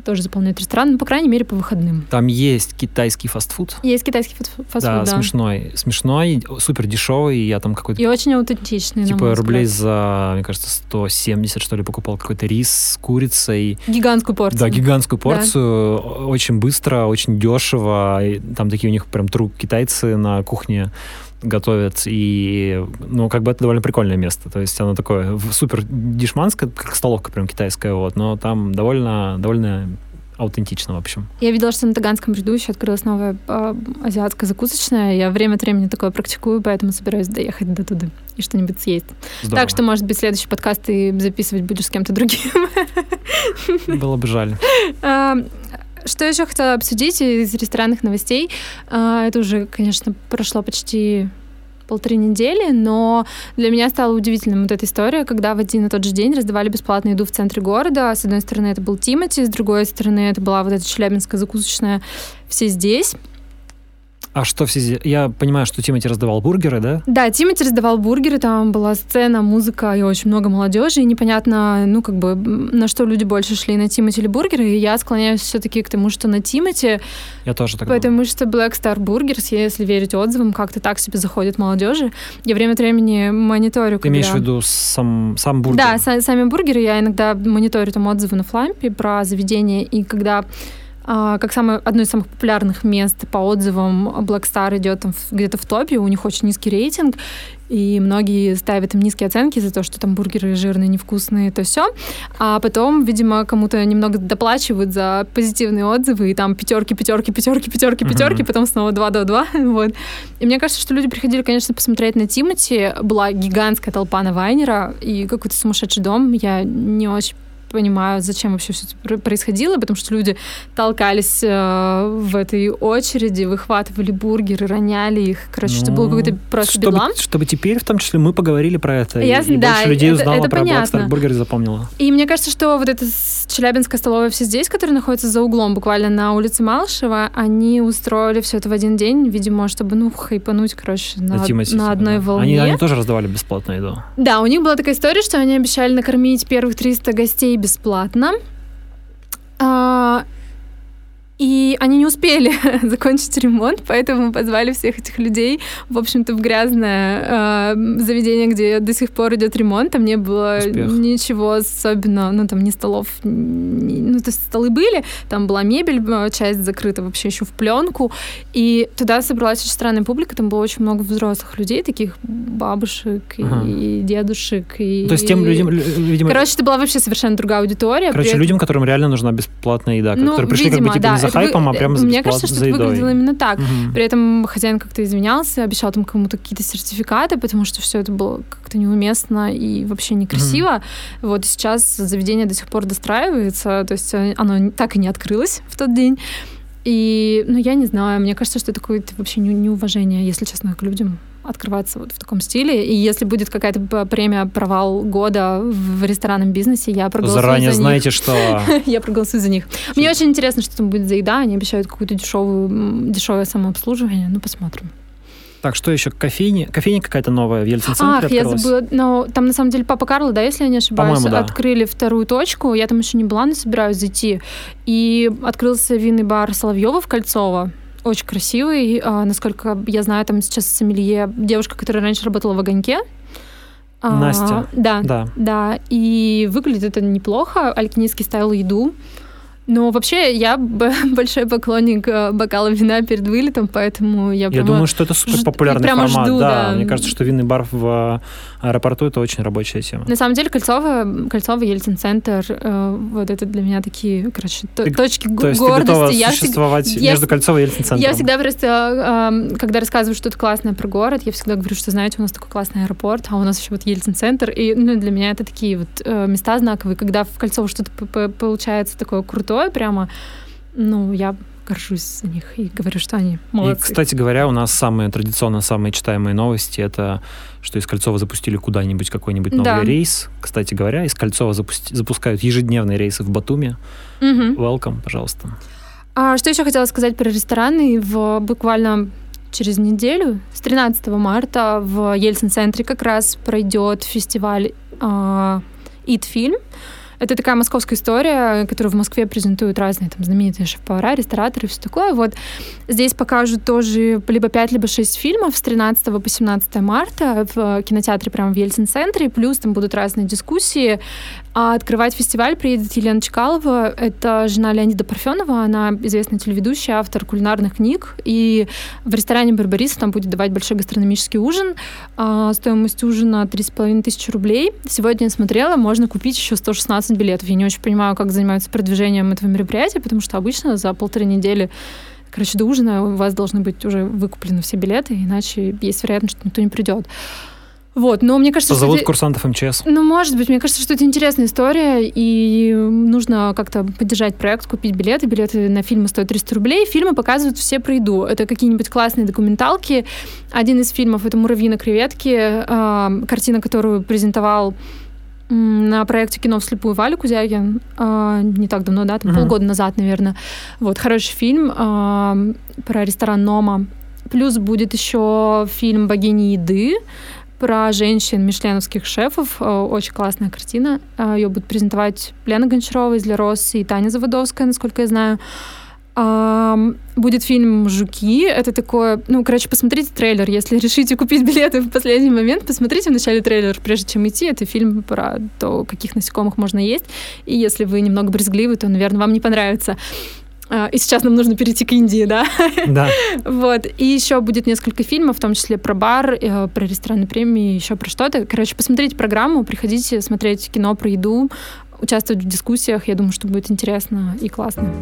B: тоже заполняют ресторан, ну, по крайней мере, по выходным.
A: Там есть китайский фастфуд.
B: Есть китайский фаст- фастфуд,
A: да,
B: да.
A: смешной. Смешной, супер дешевый. Я там какой-то
B: И очень аутентичный,
A: типа рублей за, мне кажется, 170, что ли, покупал какой-то рис с курицей.
B: Гигантскую порцию.
A: Да, гигантскую порцию. Очень быстро, очень дешево. И там такие у них прям тру китайцы на кухне готовят. И, ну, как бы это довольно прикольное место. То есть оно такое супер дешманское, как столовка прям китайская, вот. Но там довольно, довольно аутентично, в общем.
B: Я видела, что на Таганском ряду еще открылась новая а, азиатская закусочная. Я время от времени такое практикую, поэтому собираюсь доехать до туда и что-нибудь съесть.
A: Здорово.
B: Так что, может быть, следующий подкаст ты записывать будешь с кем-то другим.
A: Было бы жаль.
B: Что еще хотела обсудить из ресторанных новостей? А, Это уже, конечно, прошло почти полторы недели, но для меня стала удивительным вот эта история, когда в один и тот же день раздавали бесплатную еду в центре города. С одной стороны, это был Тимати, с другой стороны, это была вот эта челябинская закусочная «Все здесь».
A: А что все здесь? Я понимаю, что Тимати раздавал бургеры, да?
B: Да, Тимати раздавал бургеры, там была сцена, музыка и очень много молодежи, и непонятно, ну, как бы, на что люди больше шли, на Тимати или бургеры, и я склоняюсь все-таки к тому, что на Тимати,
A: Я тоже так думаю.
B: Потому что Black Star Burgers, если верить отзывам, как-то так себе заходит молодежи. Я время от времени мониторю,
A: Ты имеешь в виду сам, сам бургер?
B: Да, са- сами бургеры. Я иногда мониторю там отзывы на Флампе про заведение, и когда как самое, одно из самых популярных мест по отзывам Black Star идет там где-то в топе, у них очень низкий рейтинг, и многие ставят им низкие оценки за то, что там бургеры жирные, невкусные, то все. А потом, видимо, кому-то немного доплачивают за позитивные отзывы, и там пятерки, пятерки, пятерки, пятерки, пятерки, потом снова 2 до 2. Вот. И мне кажется, что люди приходили, конечно, посмотреть на Тимати. Была гигантская толпа на Вайнера и какой-то сумасшедший дом. Я не очень понимаю, зачем вообще все это происходило, потому что люди толкались э, в этой очереди, выхватывали бургеры, роняли их. Короче, это был
A: Ну,
B: какой-то просто
A: чтобы,
B: бедлам.
A: чтобы теперь, в том числе, мы поговорили про это, и-
B: Ясно,
A: и,
B: да,
A: больше людей
B: это-
A: узнало
B: это
A: про
B: понятно.
A: Burger и запомнила.
B: И мне кажется, что вот эта челябинская столовая все здесь, которая находится за углом, буквально на улице Малышева, они устроили все это в один день, видимо, чтобы, ну, хайпануть, короче, на,
A: Тимати,
B: на одной
A: да.
B: волне.
A: Они, они тоже раздавали бесплатную еду.
B: Да, у них была такая история, что они обещали накормить первых 300 гостей бесплатно. И они не успели закончить ремонт, поэтому позвали всех этих людей, в общем-то, в грязное э, заведение, где до сих пор идет ремонт. Там не было
A: Успех.
B: ничего особенно, ну, там ни столов, ни- ну, то есть столы были, там была мебель, э, часть закрыта вообще еще в пленку. И туда собралась очень странная публика, там было очень много взрослых людей, таких бабушек и
A: Ага.
B: дедушек. И...
A: То есть тем людям, лю- видимо,
B: Короче, это была вообще совершенно другая аудитория.
A: короче,
B: этом-
A: людям, которым реально нужна бесплатная еда,
B: Ну,
A: которые пришли
B: видимо,
A: как бы типа
B: да,
A: хайпом, вы... а прямо за
B: Мне кажется, что это выглядело именно так.
A: Мгм.
B: При этом хозяин как-то извинялся, обещал там кому-то какие-то сертификаты, потому что все это было как-то неуместно и вообще некрасиво. Вот и сейчас заведение до сих пор достраивается, то есть э, оно так и не открылось в тот день. И, ну, я не знаю, мне кажется, что это какое-то вообще не- неуважение, если честно, к людям открываться вот в таком стиле. И если будет какая-то премия «Провал года» в ресторанном бизнесе, я проголосую
A: Заранее
B: за них.
A: знаете, что...
B: Я проголосую за них. Мне очень интересно, что там будет за еда. Они обещают какую-то дешевую, дешевое самообслуживание. Ну, посмотрим.
A: Так, что еще? Кофейня? Кофейня какая-то новая в Ельцин-центре
B: Ах, я забыла. Но там на самом деле Папа Карло, да, если я не ошибаюсь,
A: да.
B: открыли вторую точку. Я там еще не была, но собираюсь зайти. И открылся винный бар Соловьева в Кольцово. Очень красивый. А, насколько я знаю, там сейчас сомелье девушка, которая раньше работала в огоньке. А,
A: Настя.
B: Да,
A: Да.
B: да. И выглядит это неплохо. Алькинистский ставил еду. Но вообще я большой поклонник э, бокала вина перед вылетом, поэтому я,
A: Я
B: прямо
A: думаю, что это супер популярный формат.
B: жду,
A: да.
B: да.
A: мне кажется, что винный бар в э, аэропорту это очень рабочая тема.
B: На самом деле Кольцово, Кольцово, Ельцин-центр, э, вот это для меня такие, короче, то-
A: Ты-
B: точки
A: То есть ты
B: гордости. Я всег-
A: существовать
B: я
A: между
B: с-
A: Кольцово и Ельцин-центром?
B: Я всегда просто, э, когда рассказываю что-то классное про город, я всегда говорю, что, знаете, у нас такой классный аэропорт, а у нас еще вот Ельцин-центр, и ну, для меня это такие вот э, места знаковые, когда в Кольцово что-то получается такое крутое прямо, ну, я горжусь за них и говорю, что они
A: И,
B: молодцы.
A: кстати говоря, у нас самые традиционно самые читаемые новости это что из Кольцова запустили куда-нибудь какой-нибудь новый
B: Да.
A: рейс. Кстати говоря, из Кольцова запусти- запускают ежедневные рейсы в Батуми.
B: Мгм.
A: Welcome, пожалуйста.
B: А что еще хотела сказать про рестораны? В буквально через неделю, с 13 марта, в Ельцин-центре как раз пройдет фестиваль а, «Eat Film». Это такая московская история, которую в Москве презентуют разные там знаменитые шеф-повара, рестораторы и все такое. Вот здесь покажут тоже либо 5, либо 6 фильмов с 13 по 17 марта в кинотеатре прямо в Ельцин-центре. Плюс там будут разные дискуссии. А открывать фестиваль приедет Елена Чкалова. Это жена Леонида Парфенова. Она известный телеведущий, автор кулинарных книг. И в ресторане «Барбарис» там будет давать большой гастрономический ужин. А, стоимость ужина 3,5 тысячи рублей. Сегодня я смотрела, можно купить еще 116 билетов. Я не очень понимаю, как занимаются продвижением этого мероприятия, потому что обычно за полторы недели Короче, до ужина у вас должны быть уже выкуплены все билеты, иначе есть вероятность, что никто не придет. Вот, но мне кажется, что
A: Позовут
B: это-
A: курсантов МЧС.
B: ну, может быть, мне кажется, что это интересная история, и нужно как-то поддержать проект, купить билеты. Билеты на фильмы стоят 300 рублей. Фильмы показывают все про еду. Это какие-нибудь классные документалки. Один из фильмов — это «Муравьи на креветке», э, картина, которую презентовал на проекте «Кино вслепую» Валя Кузягин э, не так давно, да, там
A: Мгм.
B: полгода назад, наверное. Вот, хороший фильм э, про ресторан «Нома». Плюс будет еще фильм «Богини еды», про женщин мишленовских шефов. Э, Очень классная картина. Э, Ее будут презентовать Лена Гончарова из «Для Рос» и Таня Заводовская, насколько я знаю. Будет фильм «Жуки». Это такое... Ну, короче, посмотрите трейлер. Если решите купить билеты в последний момент, посмотрите вначале трейлер, прежде чем идти. Это фильм про то, каких насекомых можно есть. И если вы немного брезгливы, то, наверное, вам не понравится. А, И сейчас нам нужно перейти к Индии, да?
A: Да.
B: Вот. И еще будет несколько фильмов, в том числе про бар, э, про ресторанные премии, еще про что-то. Короче, посмотрите программу, приходите смотреть кино про еду, участвовать в дискуссиях. Я думаю, что будет интересно и классно.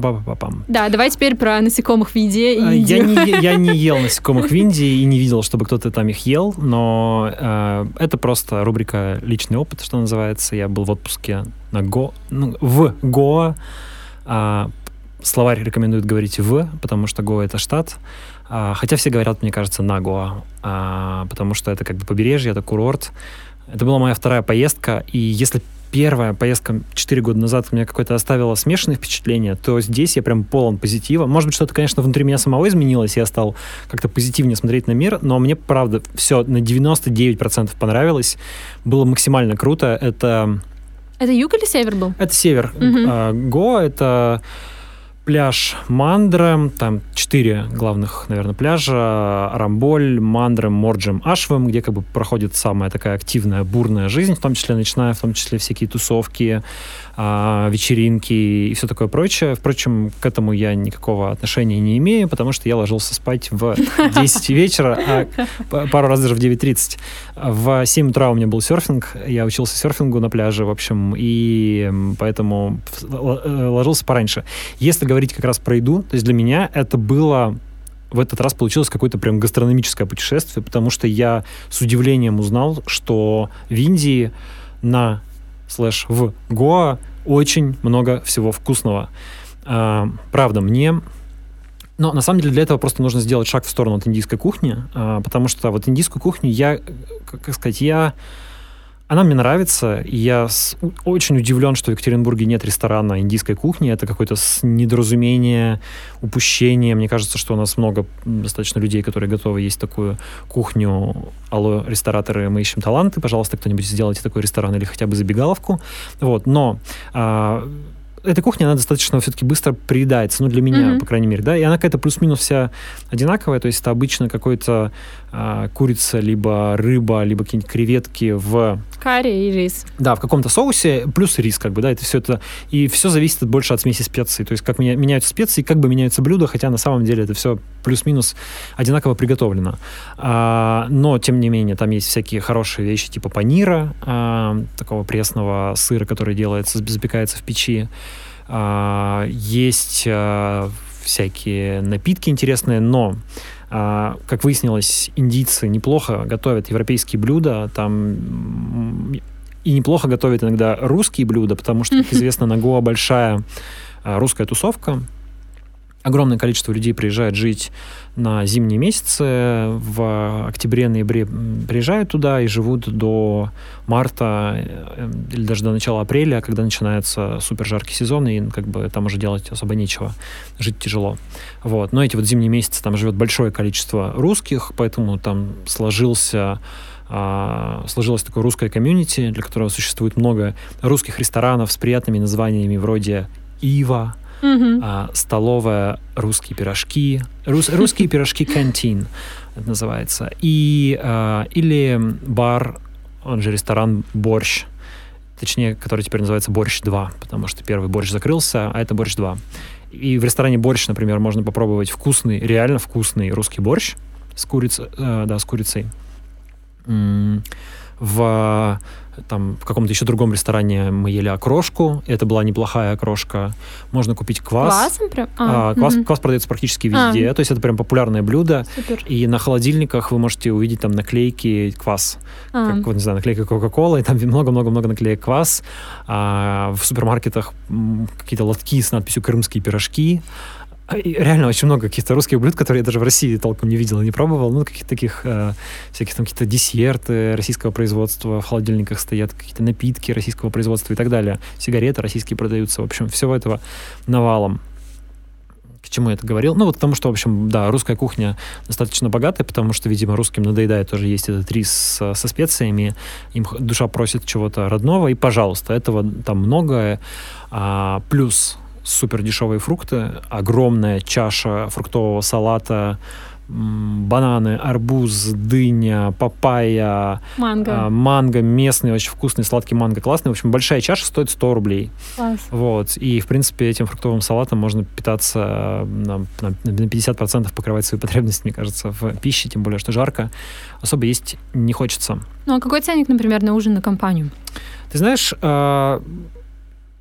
A: Па-па-па-пам.
B: Да, давай теперь про насекомых в еде и
A: А, Я не, я не ел насекомых в Индии и не видел, чтобы кто-то там их ел, но э, это просто рубрика «Личный опыт», что называется. Я был в отпуске на Го, ну, в Гоа. А, словарь рекомендует говорить «в», потому что Гоа — это штат. А, хотя все говорят, мне кажется, на Гоа, а, потому что это как бы побережье, это курорт. Это была моя вторая поездка, и если первая поездка 4 года назад меня какое-то оставила смешанное впечатление, то здесь я прям полон позитива. Может быть, что-то, конечно, внутри меня самого изменилось, я стал как-то позитивнее смотреть на мир, но мне, правда, все на 99% понравилось. Было максимально круто. Это,
B: Это юг или север был?
A: это север.
B: Мгм.
A: А, Гоа — это пляж Мандра, там четыре главных, наверное, пляжа, Рамболь, Мандра, Морджем, Ашвем, где как бы проходит самая такая активная, бурная жизнь, в том числе начиная, в том числе всякие тусовки, а, вечеринки и все такое прочее. Впрочем, к этому я никакого отношения не имею, потому что я ложился спать в 10 вечера, а пару раз даже в 9.30. В 7 утра у меня был серфинг, я учился серфингу на пляже, в общем, и поэтому э, ложился пораньше. Если говорить как раз про еду, то есть для меня это было в этот раз получилось какое-то прям гастрономическое путешествие, потому что я с удивлением узнал, что в Индии на слэш в Гоа очень много всего вкусного. А, правда, мне... Но на самом деле для этого просто нужно сделать шаг в сторону от индийской кухни, а, потому что вот индийскую кухню я, как сказать, я она мне нравится, и я с, очень удивлен, что в Екатеринбурге нет ресторана индийской кухни. Это какое-то недоразумение, упущение. Мне кажется, что у нас много достаточно людей, которые готовы есть такую кухню. Алло, рестораторы, мы ищем таланты. Пожалуйста, кто-нибудь сделайте такой ресторан или хотя бы забегаловку. Вот, но а, эта кухня, она достаточно все-таки быстро приедается, ну, для меня, mm-hmm. по крайней мере, да, и она какая-то плюс-минус вся одинаковая, то есть это обычно какой-то а, курица, либо рыба, либо какие-нибудь креветки в...
B: Карри и рис.
A: Да, в каком-то соусе, плюс рис, как бы, да, это все это, и все зависит больше от смеси специй, то есть как меня, меняются специи, как бы меняются блюда, хотя на самом деле это все плюс-минус одинаково приготовлено. А, но, тем не менее, там есть всякие хорошие вещи, типа панира, а, такого пресного сыра, который делается, запекается в печи, а, есть а, всякие напитки интересные, но как выяснилось, индийцы неплохо готовят европейские блюда, там и неплохо готовят иногда русские блюда, потому что, как известно, на Гоа большая русская тусовка, огромное количество людей приезжает жить на зимние месяцы, в октябре-ноябре приезжают туда и живут до марта э, или даже до начала апреля, когда начинается супер жаркий сезон, и как бы там уже делать особо нечего, жить тяжело. Вот. Но эти вот зимние месяцы там живет большое количество русских, поэтому там сложился а, сложилось такое русское комьюнити, для которого существует много русских ресторанов с приятными названиями вроде Ива,
B: Угу.
A: А, столовая русские пирожки, рус, русские пирожки кантин это называется, и а, или бар, он же ресторан борщ, точнее, который теперь называется борщ 2, потому что первый борщ закрылся, а это борщ 2. И в ресторане борщ, например, можно попробовать вкусный, реально вкусный русский борщ с курицей, э, да, с курицей. В там в каком-то еще другом ресторане мы ели окрошку. Это была неплохая окрошка. Можно купить квас.
B: Квасом прям?
A: А, а, квас, угу. квас продается практически везде. А. То есть это прям популярное блюдо.
B: Супер.
A: И на холодильниках вы можете увидеть там наклейки квас. А. Как, вот, не знаю, наклейка Кока-Кола, и там много-много-много наклеек квас. А, в супермаркетах какие-то лотки с надписью «Крымские пирожки». А, реально очень много каких-то русских блюд, которые я даже в России толком не видел и не пробовал. Ну, каких-то таких э, всяких там какие-то десерты российского производства, в холодильниках стоят какие-то напитки российского производства и так далее. Сигареты российские продаются. В общем, всего этого навалом. К чему я это говорил? Ну, вот потому что, в общем, да, русская кухня достаточно богатая, потому что, видимо, русским надоедает тоже есть этот рис со, со специями, им душа просит чего-то родного, и, пожалуйста, этого там много. А, плюс супер дешевые фрукты, огромная чаша фруктового салата, бананы, арбуз, дыня, папайя,
B: манго.
A: А, манго местный, очень вкусный, сладкий манго, классный. В общем, большая чаша стоит 100 рублей.
B: Класс.
A: Вот. И, в принципе, этим фруктовым салатом можно питаться на, на, на 50% покрывать свои потребности, мне кажется, в пище, тем более, что жарко. Особо есть не хочется.
B: Ну, а какой ценник, например, на ужин на компанию?
A: Ты знаешь, э,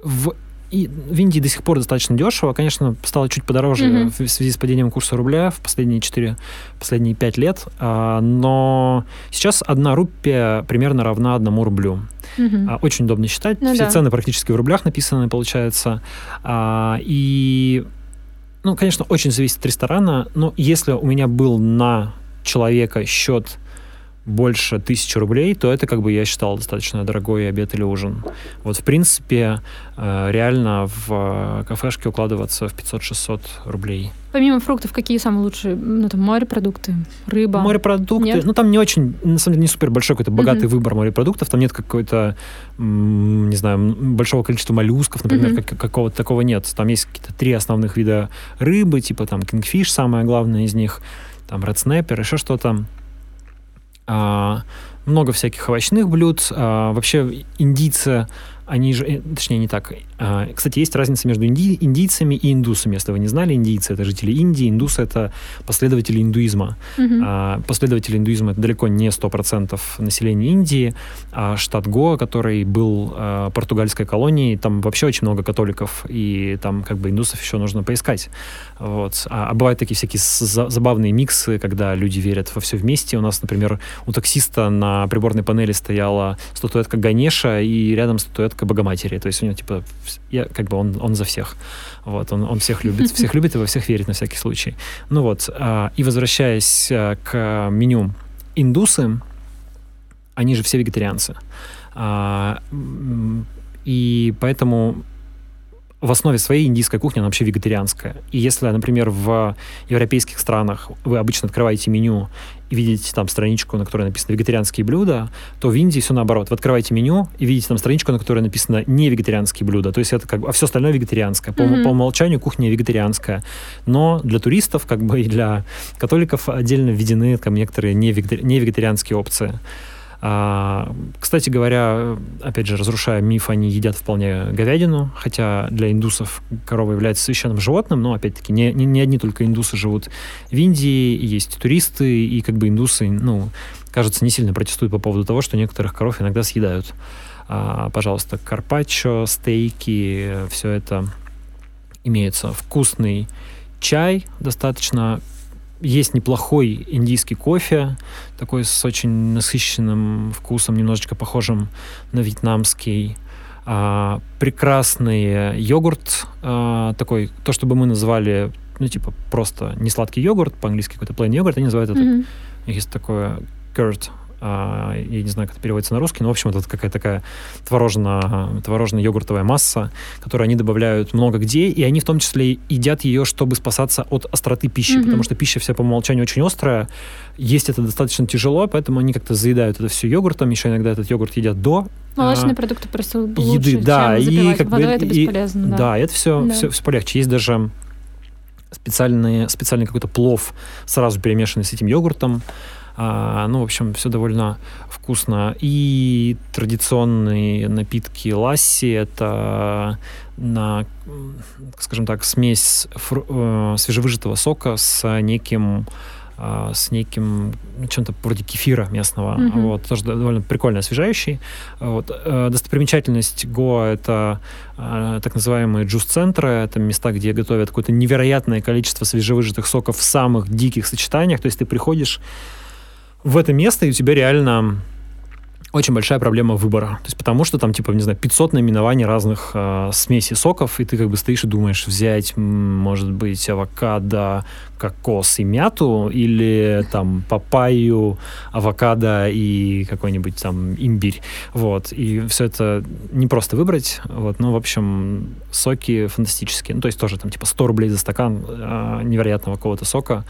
A: в и в Индии до сих пор достаточно дешево. Конечно, стало чуть подороже mm-hmm. в связи с падением курса рубля в последние 4, последние 5 лет. А, но сейчас одна рупия примерно равна одному рублю.
B: Mm-hmm.
A: А, очень удобно считать.
B: Ну,
A: Все
B: да.
A: цены практически в рублях написаны, получается. А, и, ну, конечно, очень зависит от ресторана. Но если у меня был на человека счет больше тысячи рублей, то это, как бы, я считал, достаточно дорогой обед или ужин. Вот, в принципе, э, реально в кафешке укладываться в 500-600 рублей.
B: Помимо фруктов, какие самые лучшие? Ну, там, морепродукты, рыба?
A: Морепродукты. Нет? Ну, там не очень, на самом деле, не супер большой какой-то богатый uh-huh. выбор морепродуктов. Там нет какой-то, не знаю, большого количества моллюсков, например, uh-huh. как, какого-то такого нет. Там есть какие-то три основных вида рыбы, типа там кингфиш, самое главное из них, там red snapper, еще что-то. А, много всяких овощных блюд. А, вообще индийцы они же, э, точнее, не так. А, кстати, есть разница между инди, индийцами и индусами. Если вы не знали, индийцы — это жители Индии, индусы — это последователи индуизма. Mm-hmm. Последователи индуизма — это далеко не 100% населения Индии. А штат Гоа, который был а, португальской колонией, там вообще очень много католиков, и там как бы индусов еще нужно поискать. Вот. А, а бывают такие всякие забавные миксы, когда люди верят во все вместе. У нас, например, у таксиста на приборной панели стояла статуэтка Ганеша, и рядом статуэтка к Богоматери. То есть у него, типа, я, как бы он, он за всех. Вот, он, он всех любит, всех любит и во всех верит на всякий случай. Ну вот, а, и возвращаясь а, к меню, индусы, они же все вегетарианцы. А, и поэтому в основе своей индийская кухня, она вообще вегетарианская. И если, например, в европейских странах вы обычно открываете меню и видите там страничку, на которой написано «вегетарианские блюда», то в Индии все наоборот. Вы открываете меню и видите там страничку, на которой написано «не вегетарианские блюда». То есть это как бы, а все остальное вегетарианское. По, mm-hmm. по умолчанию кухня вегетарианская. Но для туристов, как бы и для католиков отдельно введены там некоторые не вегетарианские опции. А, кстати говоря, опять же, разрушая миф, они едят вполне говядину, хотя для индусов корова является священным животным, но, опять-таки, не, не, не одни только индусы живут в Индии, есть туристы, и как бы индусы, ну, кажется, не сильно протестуют по поводу того, что некоторых коров иногда съедают. А, пожалуйста, карпаччо, стейки, все это имеется. Вкусный чай, достаточно есть неплохой индийский кофе, такой с очень насыщенным вкусом, немножечко похожим на вьетнамский. А, прекрасный йогурт, а, такой, то, что бы мы назвали, ну, типа, просто не сладкий йогурт, по-английски какой-то plain йогурт, они называют mm-hmm. это, есть такое curd, я не знаю, как это переводится на русский, но, в общем, это какая-то такая творожно, творожно-йогуртовая масса, которую они добавляют много где, и они в том числе едят ее, чтобы спасаться от остроты пищи, mm-hmm. потому что пища вся по умолчанию очень острая, есть это достаточно тяжело, поэтому они как-то заедают это все йогуртом, еще иногда этот йогурт едят до
B: Молочные а, продукты просто
A: лучше, еды, да, чем и как
B: водой,
A: бы,
B: это бесполезно.
A: И, да. да, это все, да. все, все полегче. Есть даже специальный, специальный какой-то плов, сразу перемешанный с этим йогуртом. А, ну, в общем, все довольно вкусно. И традиционные напитки ласси — это на, скажем так, смесь фру- э, свежевыжатого сока с неким э, с неким чем-то вроде кефира местного. Mm-hmm. Вот, тоже довольно прикольно освежающий. Вот. Э, достопримечательность Гоа — это э, так называемые джус-центры. Это места, где готовят какое-то невероятное количество свежевыжатых соков в самых диких сочетаниях. То есть ты приходишь в это место, и у тебя реально очень большая проблема выбора. То есть потому что там, типа, не знаю, 500 наименований разных э, смесей соков, и ты как бы стоишь и думаешь, взять, может быть, авокадо, кокос и мяту, или там папайю, авокадо и какой-нибудь там имбирь. Вот. И все это не просто выбрать. Вот. Ну, в общем, соки фантастические. Ну, то есть тоже там типа 100 рублей за стакан э, невероятного какого-то сока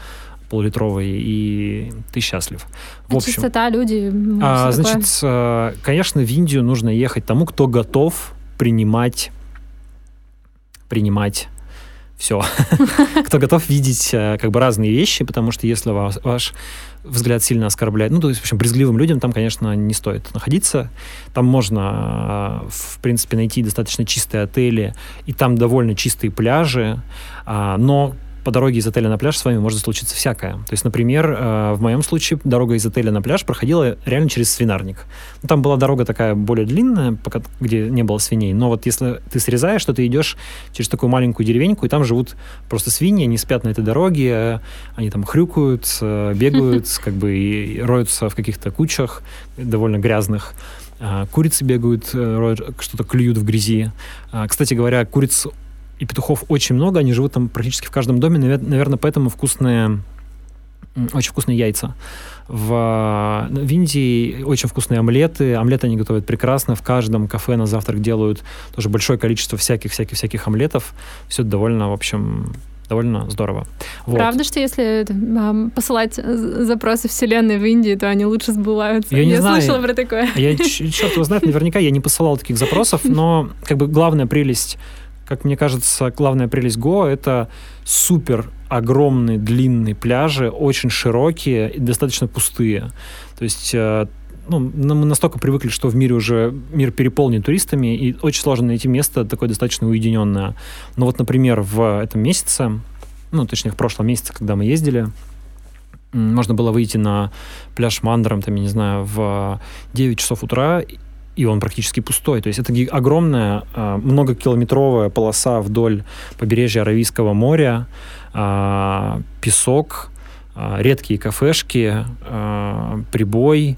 A: полулитровый, и ты счастлив.
B: В а общем, чистота, люди...
A: А, значит, такое. конечно, в Индию нужно ехать тому, кто готов принимать принимать все. Кто готов видеть э, как бы разные вещи, потому что если вас, ваш взгляд сильно оскорбляет, ну, то есть, в общем, брезгливым людям там, конечно, не стоит находиться. Там можно, э, в принципе, найти достаточно чистые отели, и там довольно чистые пляжи, а, но по дороге из отеля на пляж с вами может случиться всякое. То есть, например, э, в моем случае дорога из отеля на пляж проходила реально через свинарник. Ну, там была дорога такая более длинная, пока, где не было свиней, но вот если ты срезаешь, то ты идешь через такую маленькую деревеньку, и там живут просто свиньи, они спят на этой дороге, они там хрюкают, э, бегают, как бы и роются в каких-то кучах довольно грязных. А, курицы бегают, э, что-то клюют в грязи. Кстати говоря, куриц и петухов очень много, они живут там практически в каждом доме, наверное, поэтому вкусные очень вкусные яйца. В, в Индии очень вкусные омлеты. Омлеты они готовят прекрасно. В каждом кафе на завтрак делают тоже большое количество всяких-всяких-всяких омлетов. Все довольно, в общем, довольно здорово.
B: Вот. Правда, что если э, посылать запросы вселенной в Индии, то они лучше сбываются?
A: Я, не
B: я
A: знаю.
B: слышала про такое.
A: Я, черт его знает, наверняка я не посылал таких запросов, но как бы главная прелесть как мне кажется, главная прелесть Го — это супер огромные длинные пляжи, очень широкие и достаточно пустые. То есть э, ну, мы настолько привыкли, что в мире уже мир переполнен туристами, и очень сложно найти место такое достаточно уединенное. Но вот, например, в этом месяце, ну, точнее, в прошлом месяце, когда мы ездили, можно было выйти на пляж Мандаром, там, я не знаю, в 9 часов утра, и он практически пустой. То есть это огромная а, многокилометровая полоса вдоль побережья Аравийского моря, а, песок, а, редкие кафешки, прибой,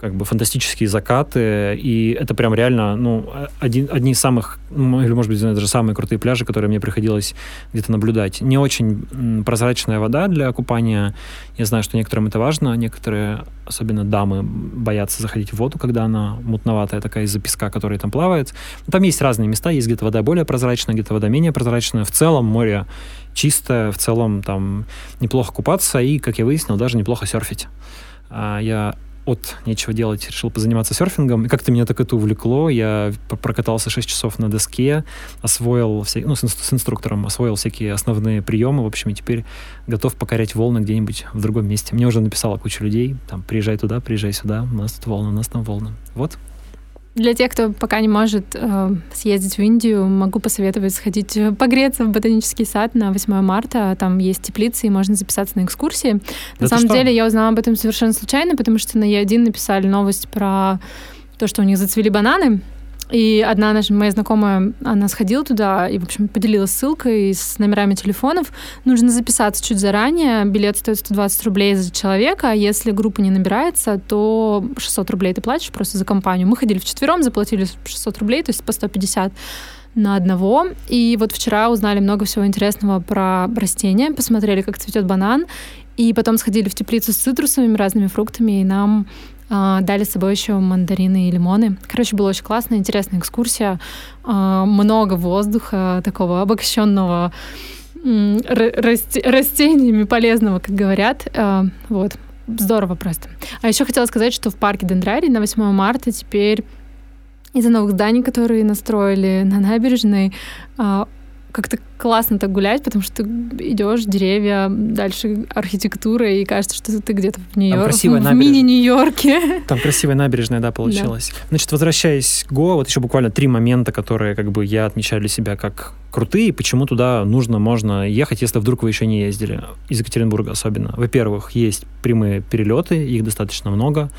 A: как бы фантастические закаты, и это прям реально, ну, один, одни из самых, ну, или, может быть, даже самые крутые пляжи, которые мне приходилось где-то наблюдать. Не очень прозрачная вода для купания. Я знаю, что некоторым это важно, некоторые, особенно дамы, боятся заходить в воду, когда она мутноватая такая из-за песка, который там плавает. Там есть разные места, есть где-то вода более прозрачная, где-то вода менее прозрачная. В целом море чистое, в целом там неплохо купаться и, как я выяснил, даже неплохо серфить. А, я от нечего делать решил позаниматься серфингом. И как-то меня так это увлекло. Я прокатался 6 часов на доске, освоил, все, ну, с, с инструктором, освоил всякие основные приемы, в общем, и теперь готов покорять волны где-нибудь в другом месте. Мне уже написала куча людей, там, приезжай туда, приезжай сюда, у нас тут волны, у нас там волны. Вот,
B: для тех, кто пока не может э, съездить в Индию, могу посоветовать сходить э, погреться в ботанический сад на 8 марта. Там есть теплицы, и можно записаться на экскурсии. На да самом деле, я узнала об этом совершенно случайно, потому что на Е1 написали новость про то, что у них зацвели бананы. И одна наша моя знакомая, она сходила туда и, в общем, поделилась ссылкой с номерами телефонов. Нужно записаться чуть заранее. Билет стоит 120 рублей за человека, а если группа не набирается, то 600 рублей ты платишь просто за компанию. Мы ходили вчетвером, заплатили 600 рублей, то есть по 150 на одного. И вот вчера узнали много всего интересного про растения, посмотрели, как цветет банан, и потом сходили в теплицу с цитрусовыми разными фруктами, и нам дали с собой еще мандарины и лимоны. Короче, была очень классная, интересная экскурсия. А, много воздуха, такого обогащенного растениями полезного, как говорят. А, вот. Здорово просто. А еще хотела сказать, что в парке Дендрарий на 8 марта теперь из-за новых зданий, которые настроили на набережной, как-то классно так гулять, потому что ты идешь, деревья, дальше архитектура, и кажется, что ты где-то в Нью-Йорке, в мини-Нью-Йорке.
A: Там красивая набережная, да, получилась. Да. Значит, возвращаясь к Го, вот еще буквально три момента, которые как бы я отмечаю для себя как крутые, почему туда нужно, можно ехать, если вдруг вы еще не ездили, из Екатеринбурга особенно. Во-первых, есть прямые перелеты, их достаточно много.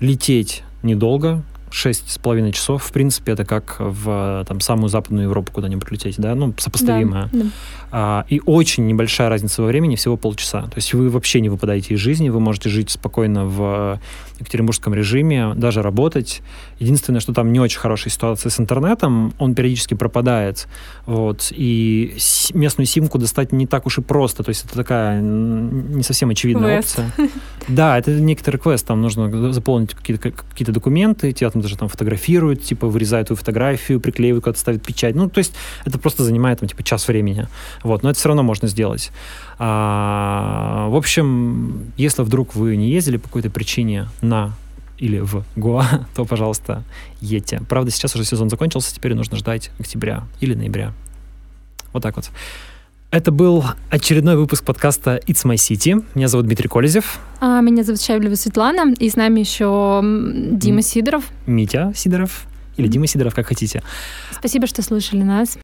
A: Лететь недолго, шесть с половиной часов, в принципе, это как в там, самую западную Европу куда-нибудь лететь, да, ну, сопоставимое. Да, да. А, и очень небольшая разница во времени, всего полчаса. То есть вы вообще не выпадаете из жизни, вы можете жить спокойно в екатеринбургском режиме, даже работать. Единственное, что там не очень хорошая ситуация с интернетом, он периодически пропадает, вот, и местную симку достать не так уж и просто, то есть это такая не совсем очевидная квест. опция. Да, это некоторый квест, там нужно заполнить какие-то какие документы, тебя там даже там фотографируют, типа вырезают твою фотографию, приклеивают, куда-то ставят печать, ну, то есть это просто занимает там типа час времени, вот, но это все равно можно сделать. А, в общем, если вдруг вы не ездили по какой-то причине на или в Гоа, то, пожалуйста, едьте. Правда, сейчас уже сезон закончился, теперь нужно ждать октября или ноября. Вот так вот. Это был очередной выпуск подкаста It's My City. Меня зовут Дмитрий Колезев.
B: А, меня зовут Шаблева Светлана. И с нами еще Дима Сидоров.
A: Митя Сидоров. Или Дима Сидоров, как хотите.
B: Спасибо, что слушали нас.